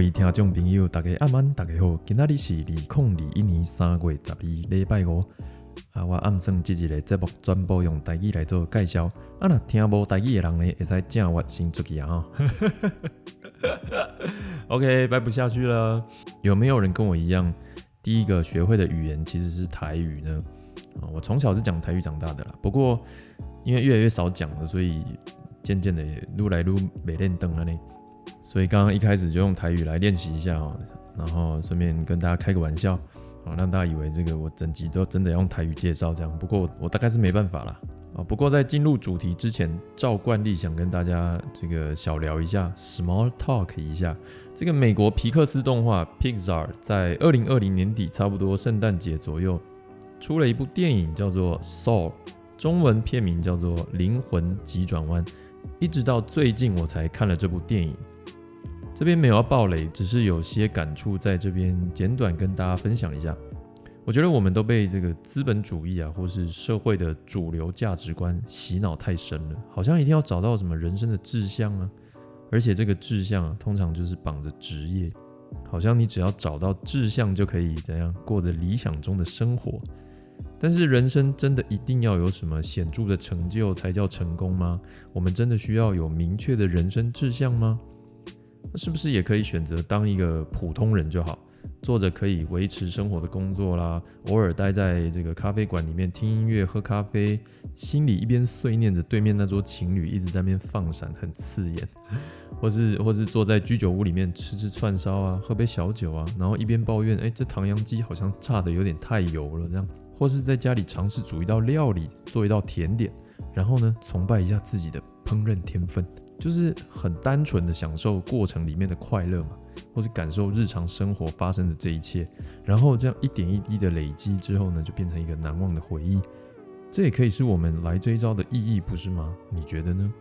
各位听众朋友，大家晚安，大家好，今仔日是二零二一年三月十二礼拜五。啊，我暗算即日的节目全部用台语来做介绍。啊，若听无台语的人呢，会使正我先出去啊！哈，OK，掰不下去了。有没有人跟我一样，第一个学会的语言其实是台语呢？啊，我从小是讲台语长大的啦。不过因为越来越少讲了，所以渐渐的也撸来撸没练灯了呢。所以刚刚一开始就用台语来练习一下哦，然后顺便跟大家开个玩笑，啊，让大家以为这个我整集都真的要用台语介绍这样。不过我大概是没办法啦。啊。不过在进入主题之前，照惯例想跟大家这个小聊一下，small talk 一下。这个美国皮克斯动画 Pixar 在二零二零年底，差不多圣诞节左右，出了一部电影叫做《Soul》，中文片名叫做《灵魂急转弯》。一直到最近我才看了这部电影。这边没有要暴雷，只是有些感触在这边简短跟大家分享一下。我觉得我们都被这个资本主义啊，或是社会的主流价值观洗脑太深了，好像一定要找到什么人生的志向啊，而且这个志向啊，通常就是绑着职业，好像你只要找到志向就可以怎样过着理想中的生活。但是人生真的一定要有什么显著的成就才叫成功吗？我们真的需要有明确的人生志向吗？那是不是也可以选择当一个普通人就好，做着可以维持生活的工作啦，偶尔待在这个咖啡馆里面听音乐、喝咖啡，心里一边碎念着对面那桌情侣一直在那边放闪，很刺眼，或是或是坐在居酒屋里面吃吃串烧啊，喝杯小酒啊，然后一边抱怨，哎，这唐扬鸡好像炸的有点太油了这样，或是在家里尝试煮一道料理，做一道甜点，然后呢，崇拜一下自己的烹饪天分。就是很单纯的享受过程里面的快乐嘛，或是感受日常生活发生的这一切，然后这样一点一滴的累积之后呢，就变成一个难忘的回忆。这也可以是我们来这一招的意义，不是吗？你觉得呢？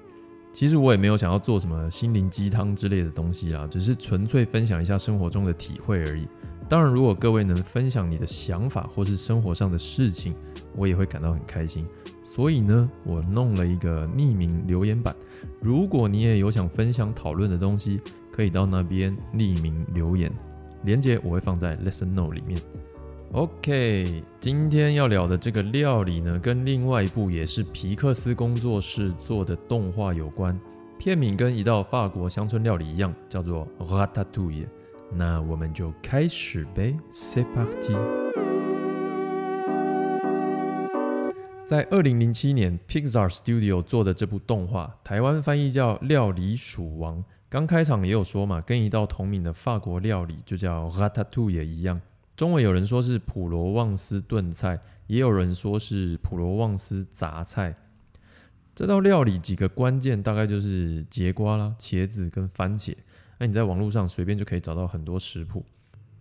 其实我也没有想要做什么心灵鸡汤之类的东西啦，只是纯粹分享一下生活中的体会而已。当然，如果各位能分享你的想法或是生活上的事情，我也会感到很开心。所以呢，我弄了一个匿名留言板。如果你也有想分享讨论的东西，可以到那边匿名留言，链接我会放在 Lesson Note 里面。OK，今天要聊的这个料理呢，跟另外一部也是皮克斯工作室做的动画有关，片名跟一道法国乡村料理一样，叫做 Ratatouille。那我们就开始呗 sept。在二零零七年，Pixar Studio 做的这部动画，台湾翻译叫《料理鼠王》。刚开场也有说嘛，跟一道同名的法国料理就叫 r a t a t o u 也一样。中文有人说是普罗旺斯炖菜，也有人说是普罗旺斯杂菜。这道料理几个关键大概就是节瓜啦、茄子跟番茄。那你在网络上随便就可以找到很多食谱。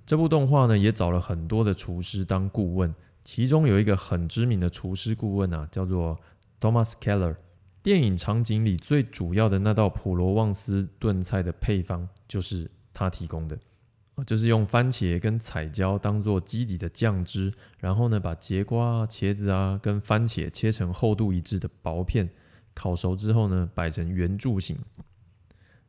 这部动画呢，也找了很多的厨师当顾问。其中有一个很知名的厨师顾问啊，叫做 Thomas Keller。电影场景里最主要的那道普罗旺斯炖菜的配方就是他提供的，就是用番茄跟彩椒当做基底的酱汁，然后呢把节瓜、茄子啊跟番茄切成厚度一致的薄片，烤熟之后呢摆成圆柱形。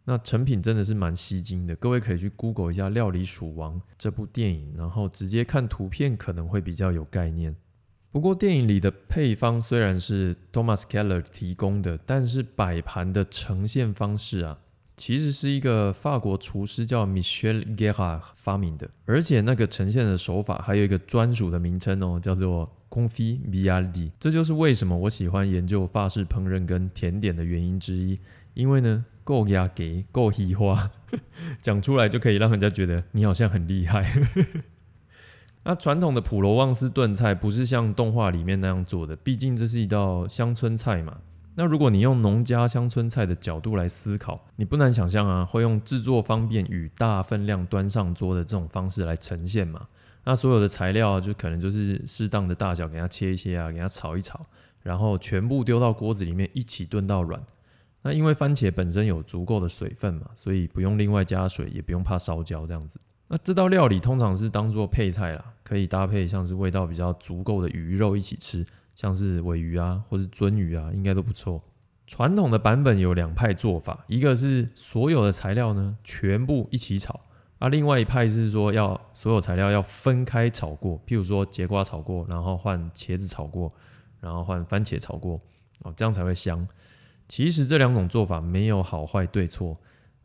那成品真的是蛮吸睛的，各位可以去 Google 一下《料理鼠王》这部电影，然后直接看图片可能会比较有概念。不过电影里的配方虽然是 Thomas Keller 提供的，但是摆盘的呈现方式啊，其实是一个法国厨师叫 Michel Guerra 发明的，而且那个呈现的手法还有一个专属的名称哦，叫做 Confit b i a l d i 这就是为什么我喜欢研究法式烹饪跟甜点的原因之一，因为呢。够压给够稀花，讲出来就可以让人家觉得你好像很厉害。那传统的普罗旺斯炖菜不是像动画里面那样做的，毕竟这是一道乡村菜嘛。那如果你用农家乡村菜的角度来思考，你不难想象啊，会用制作方便与大分量端上桌的这种方式来呈现嘛。那所有的材料就可能就是适当的大小给它切一切啊，给它炒一炒，然后全部丢到锅子里面一起炖到软。那因为番茄本身有足够的水分嘛，所以不用另外加水，也不用怕烧焦这样子。那这道料理通常是当做配菜啦，可以搭配像是味道比较足够的鱼肉一起吃，像是尾鱼啊，或是鳟鱼啊，应该都不错。传统的版本有两派做法，一个是所有的材料呢全部一起炒，啊，另外一派是说要所有材料要分开炒过，譬如说节瓜炒过，然后换茄子炒过，然后换番茄炒过，哦，这样才会香。其实这两种做法没有好坏对错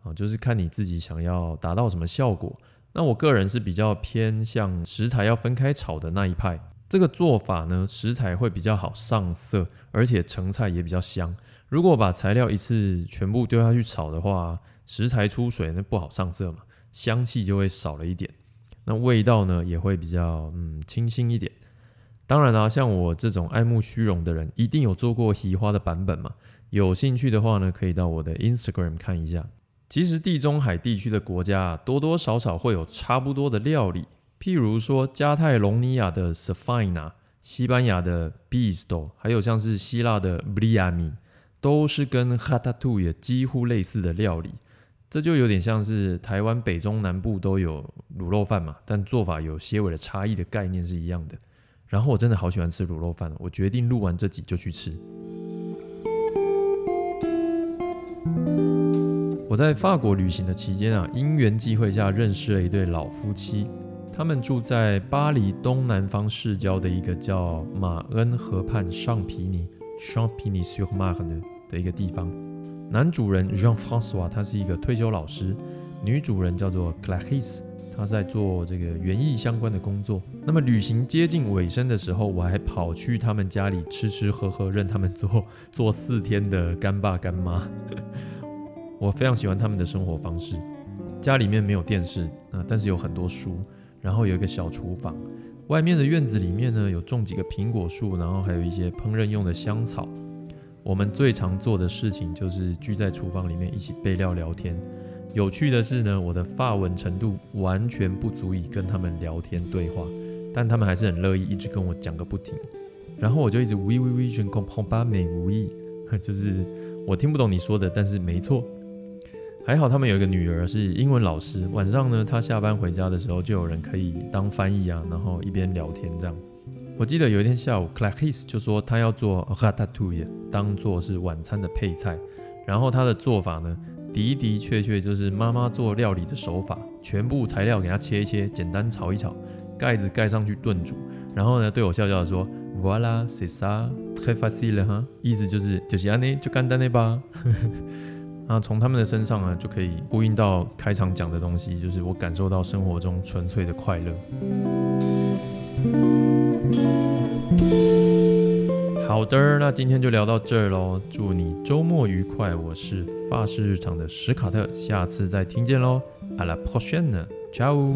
啊，就是看你自己想要达到什么效果。那我个人是比较偏向食材要分开炒的那一派。这个做法呢，食材会比较好上色，而且成菜也比较香。如果把材料一次全部丢下去炒的话，食材出水那不好上色嘛。香气就会少了一点，那味道呢也会比较嗯清新一点。当然啦，像我这种爱慕虚荣的人，一定有做过奇花的版本嘛。有兴趣的话呢，可以到我的 Instagram 看一下。其实地中海地区的国家啊多多少少会有差不多的料理，譬如说加泰隆尼亚的 Safina，西班牙的 Bisto，还有像是希腊的 Briami，都是跟 h a t a t u 也几乎类似的料理。这就有点像是台湾北中南部都有卤肉饭嘛，但做法有些微的差异的概念是一样的。然后我真的好喜欢吃卤肉饭，我决定录完这集就去吃。我在法国旅行的期间啊，因缘际会下认识了一对老夫妻，他们住在巴黎东南方市郊的一个叫马恩河畔上皮尼 （Champigny-sur-Marne） 的一个地方。男主人 Jean François，他是一个退休老师；女主人叫做 Clarice，她在做这个园艺相关的工作。那么旅行接近尾声的时候，我还跑去他们家里吃吃喝喝，任他们做做四天的干爸干妈。我非常喜欢他们的生活方式。家里面没有电视啊，但是有很多书，然后有一个小厨房。外面的院子里面呢，有种几个苹果树，然后还有一些烹饪用的香草。我们最常做的事情就是聚在厨房里面一起备料聊天。有趣的是呢，我的发文程度完全不足以跟他们聊天对话，但他们还是很乐意一直跟我讲个不停。然后我就一直 we we we 全空碰巴美无意，就是我听不懂你说的，但是没错。还好他们有一个女儿是英文老师，晚上呢，她下班回家的时候就有人可以当翻译啊，然后一边聊天这样。我记得有一天下午，Clarice 就说他要做 r a t a t o u i e 当做是晚餐的配菜。然后他的做法呢，的的确确就是妈妈做料理的手法，全部材料给他切一切，简单炒一炒，盖子盖上去炖煮。然后呢，对我笑笑的说：“Voilà，c'est ça，très facile 哈。”意思就是就是安内就简单的吧。那从他们的身上呢，就可以呼应到开场讲的东西，就是我感受到生活中纯粹的快乐。好的，那今天就聊到这儿喽。祝你周末愉快！我是发式日常的史卡特，下次再听见喽。阿拉 prochana 加油。